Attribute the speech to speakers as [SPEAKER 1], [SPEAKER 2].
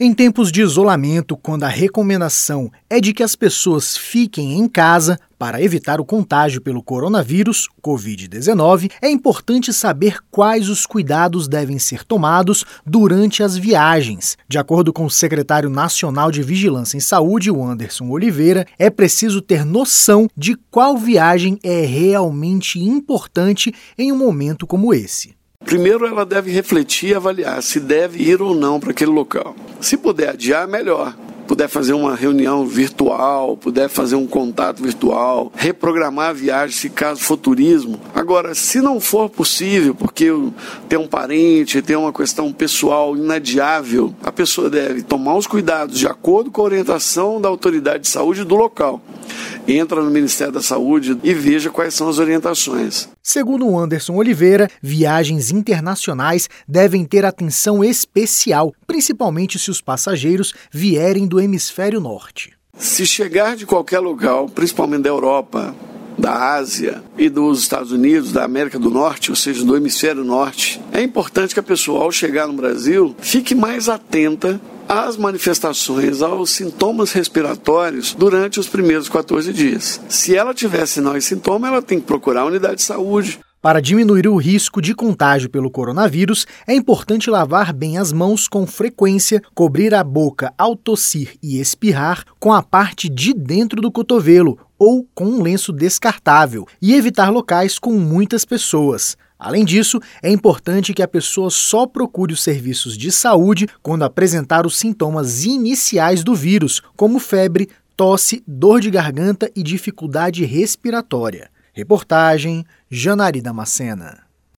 [SPEAKER 1] Em tempos de isolamento, quando a recomendação é de que as pessoas fiquem em casa para evitar o contágio pelo coronavírus, Covid-19, é importante saber quais os cuidados devem ser tomados durante as viagens. De acordo com o secretário nacional de Vigilância em Saúde, o Anderson Oliveira, é preciso ter noção de qual viagem é realmente importante em um momento como esse.
[SPEAKER 2] Primeiro, ela deve refletir e avaliar se deve ir ou não para aquele local. Se puder adiar, melhor puder fazer uma reunião virtual, puder fazer um contato virtual, reprogramar a viagem se caso for turismo. Agora, se não for possível, porque tem um parente, tem uma questão pessoal inadiável, a pessoa deve tomar os cuidados de acordo com a orientação da autoridade de saúde do local entra no Ministério da Saúde e veja quais são as orientações.
[SPEAKER 1] Segundo Anderson Oliveira, viagens internacionais devem ter atenção especial, principalmente se os passageiros vierem do hemisfério norte.
[SPEAKER 2] Se chegar de qualquer lugar, principalmente da Europa, da Ásia e dos Estados Unidos, da América do Norte, ou seja, do hemisfério norte, é importante que a pessoa, ao chegar no Brasil, fique mais atenta às manifestações, aos sintomas respiratórios durante os primeiros 14 dias. Se ela tiver sinal e sintoma, ela tem que procurar a unidade de saúde.
[SPEAKER 1] Para diminuir o risco de contágio pelo coronavírus, é importante lavar bem as mãos com frequência, cobrir a boca ao tossir e espirrar com a parte de dentro do cotovelo ou com um lenço descartável e evitar locais com muitas pessoas. Além disso, é importante que a pessoa só procure os serviços de saúde quando apresentar os sintomas iniciais do vírus, como febre, tosse, dor de garganta e dificuldade respiratória. Reportagem Janari Damascena.